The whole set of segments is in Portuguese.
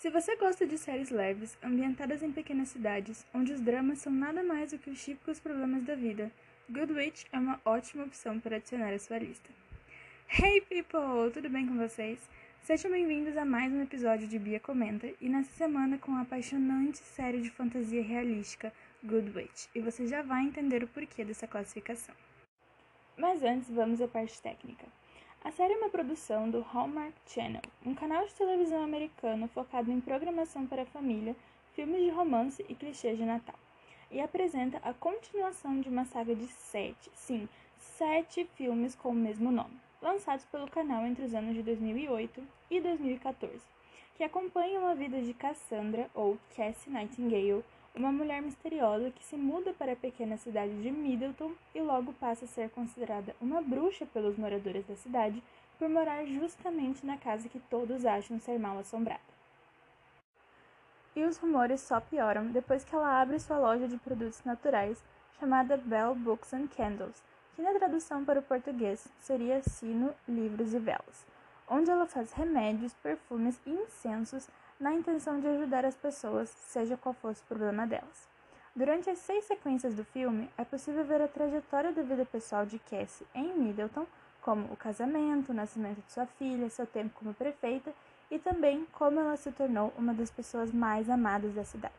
Se você gosta de séries leves, ambientadas em pequenas cidades, onde os dramas são nada mais do que os típicos problemas da vida, Good Witch é uma ótima opção para adicionar à sua lista. Hey people, tudo bem com vocês? Sejam bem-vindos a mais um episódio de Bia Comenta e nessa semana com a apaixonante série de fantasia realística Good Witch, e você já vai entender o porquê dessa classificação. Mas antes, vamos à parte técnica. A série é uma produção do Hallmark Channel, um canal de televisão americano focado em programação para família, filmes de romance e clichês de Natal. E apresenta a continuação de uma saga de sete, sim, sete filmes com o mesmo nome, lançados pelo canal entre os anos de 2008 e 2014, que acompanham a vida de Cassandra, ou Cassie Nightingale, uma mulher misteriosa que se muda para a pequena cidade de Middleton e logo passa a ser considerada uma bruxa pelos moradores da cidade por morar justamente na casa que todos acham ser mal assombrada. E os rumores só pioram depois que ela abre sua loja de produtos naturais chamada Bell Books and Candles, que na tradução para o português seria sino, livros e velas, onde ela faz remédios, perfumes e incensos na intenção de ajudar as pessoas, seja qual fosse o problema delas. Durante as seis sequências do filme, é possível ver a trajetória da vida pessoal de Cassie em Middleton, como o casamento, o nascimento de sua filha, seu tempo como prefeita e também como ela se tornou uma das pessoas mais amadas da cidade.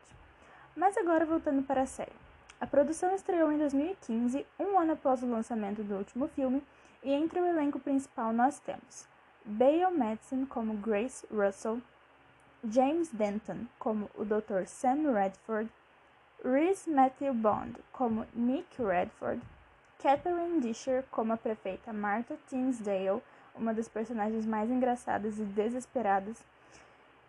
Mas agora voltando para a série. A produção estreou em 2015, um ano após o lançamento do último filme, e entre o elenco principal nós temos Madison como Grace Russell, James Denton como o Dr. Sam Redford, Reese Matthew Bond como Nick Redford, Catherine Disher como a prefeita Martha Tinsdale, uma das personagens mais engraçadas e desesperadas,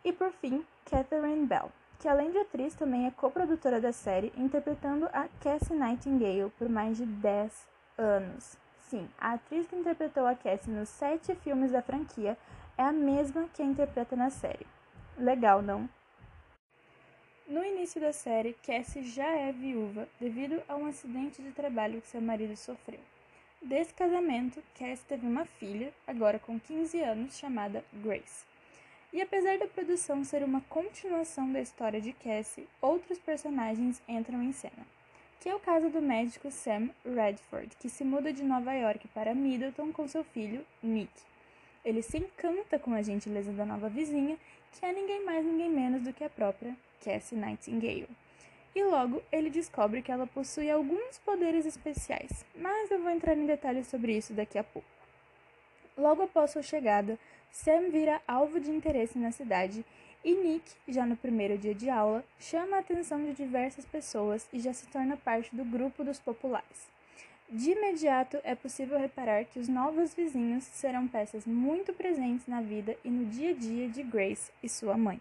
e por fim, Catherine Bell, que além de atriz também é coprodutora da série, interpretando a Cassie Nightingale por mais de 10 anos. Sim, a atriz que interpretou a Cassie nos sete filmes da franquia é a mesma que a interpreta na série. Legal, não? No início da série, Cassie já é viúva devido a um acidente de trabalho que seu marido sofreu. Desse casamento, Cassie teve uma filha, agora com 15 anos, chamada Grace. E apesar da produção ser uma continuação da história de Cassie, outros personagens entram em cena, que é o caso do médico Sam Redford, que se muda de Nova York para Middleton com seu filho, Nick. Ele se encanta com a gentileza da nova vizinha que é ninguém mais ninguém menos do que a própria Cassie Nightingale. E logo ele descobre que ela possui alguns poderes especiais, mas eu vou entrar em detalhes sobre isso daqui a pouco. Logo após sua chegada, Sam vira alvo de interesse na cidade e Nick, já no primeiro dia de aula, chama a atenção de diversas pessoas e já se torna parte do grupo dos populares. De imediato, é possível reparar que os novos vizinhos serão peças muito presentes na vida e no dia a dia de Grace e sua mãe.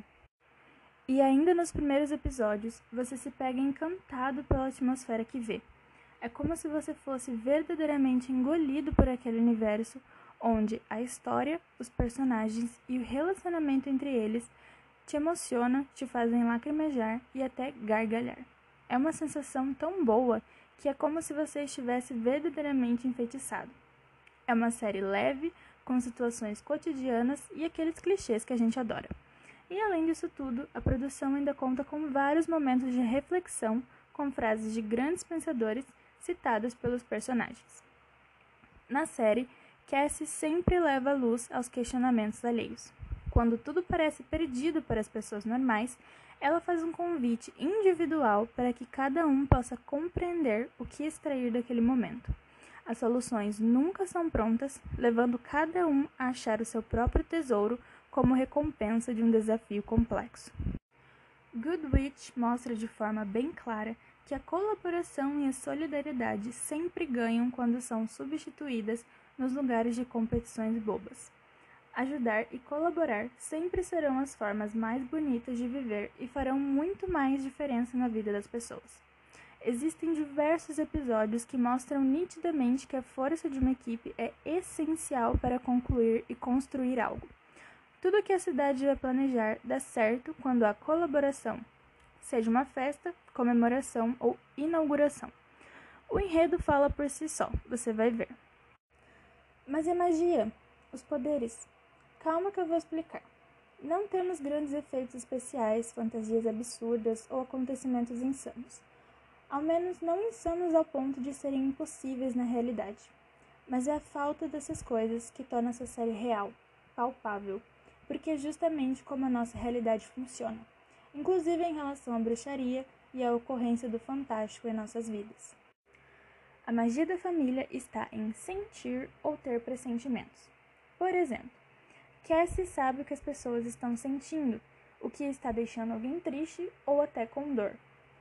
E ainda nos primeiros episódios, você se pega encantado pela atmosfera que vê. É como se você fosse verdadeiramente engolido por aquele universo onde a história, os personagens e o relacionamento entre eles te emociona, te fazem lacrimejar e até gargalhar. É uma sensação tão boa que é como se você estivesse verdadeiramente enfeitiçado. É uma série leve, com situações cotidianas e aqueles clichês que a gente adora. E além disso tudo, a produção ainda conta com vários momentos de reflexão com frases de grandes pensadores citadas pelos personagens. Na série, Cassie sempre leva luz aos questionamentos alheios. Quando tudo parece perdido para as pessoas normais, ela faz um convite individual para que cada um possa compreender o que extrair daquele momento. As soluções nunca são prontas, levando cada um a achar o seu próprio tesouro como recompensa de um desafio complexo. Good Witch mostra de forma bem clara que a colaboração e a solidariedade sempre ganham quando são substituídas nos lugares de competições bobas. Ajudar e colaborar sempre serão as formas mais bonitas de viver e farão muito mais diferença na vida das pessoas. Existem diversos episódios que mostram nitidamente que a força de uma equipe é essencial para concluir e construir algo. Tudo que a cidade vai planejar dá certo quando há colaboração, seja uma festa, comemoração ou inauguração. O enredo fala por si só, você vai ver. Mas a magia? Os poderes? Calma que eu vou explicar. Não temos grandes efeitos especiais, fantasias absurdas ou acontecimentos insanos. Ao menos não insanos ao ponto de serem impossíveis na realidade. Mas é a falta dessas coisas que torna essa série real, palpável, porque é justamente como a nossa realidade funciona, inclusive em relação à bruxaria e à ocorrência do fantástico em nossas vidas. A magia da família está em sentir ou ter pressentimentos. Por exemplo, Cassie sabe o que as pessoas estão sentindo, o que está deixando alguém triste ou até com dor.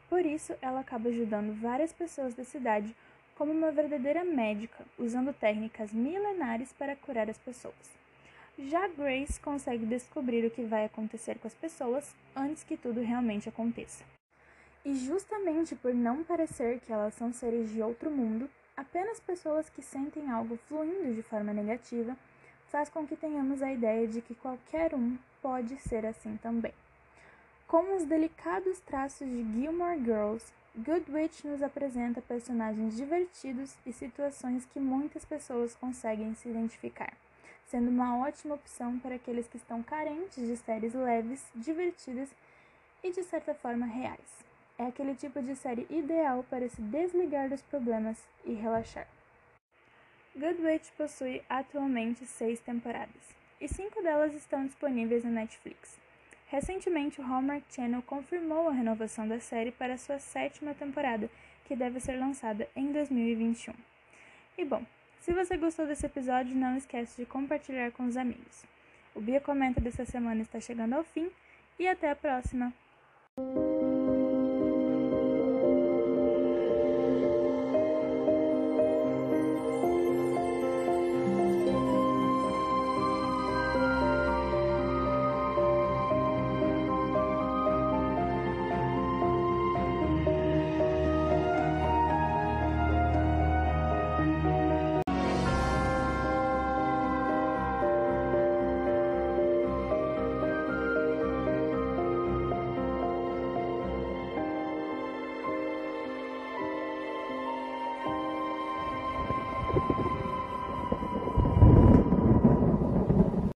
Por isso, ela acaba ajudando várias pessoas da cidade como uma verdadeira médica, usando técnicas milenares para curar as pessoas. Já Grace consegue descobrir o que vai acontecer com as pessoas antes que tudo realmente aconteça. E justamente por não parecer que elas são seres de outro mundo, apenas pessoas que sentem algo fluindo de forma negativa faz com que tenhamos a ideia de que qualquer um pode ser assim também. Com os delicados traços de Gilmore Girls, Good Witch nos apresenta personagens divertidos e situações que muitas pessoas conseguem se identificar, sendo uma ótima opção para aqueles que estão carentes de séries leves, divertidas e de certa forma reais. É aquele tipo de série ideal para se desligar dos problemas e relaxar. Good Witch possui atualmente seis temporadas, e cinco delas estão disponíveis na Netflix. Recentemente, o Hallmark Channel confirmou a renovação da série para sua sétima temporada, que deve ser lançada em 2021. E bom, se você gostou desse episódio, não esqueça de compartilhar com os amigos. O Bia Comenta dessa semana está chegando ao fim e até a próxima!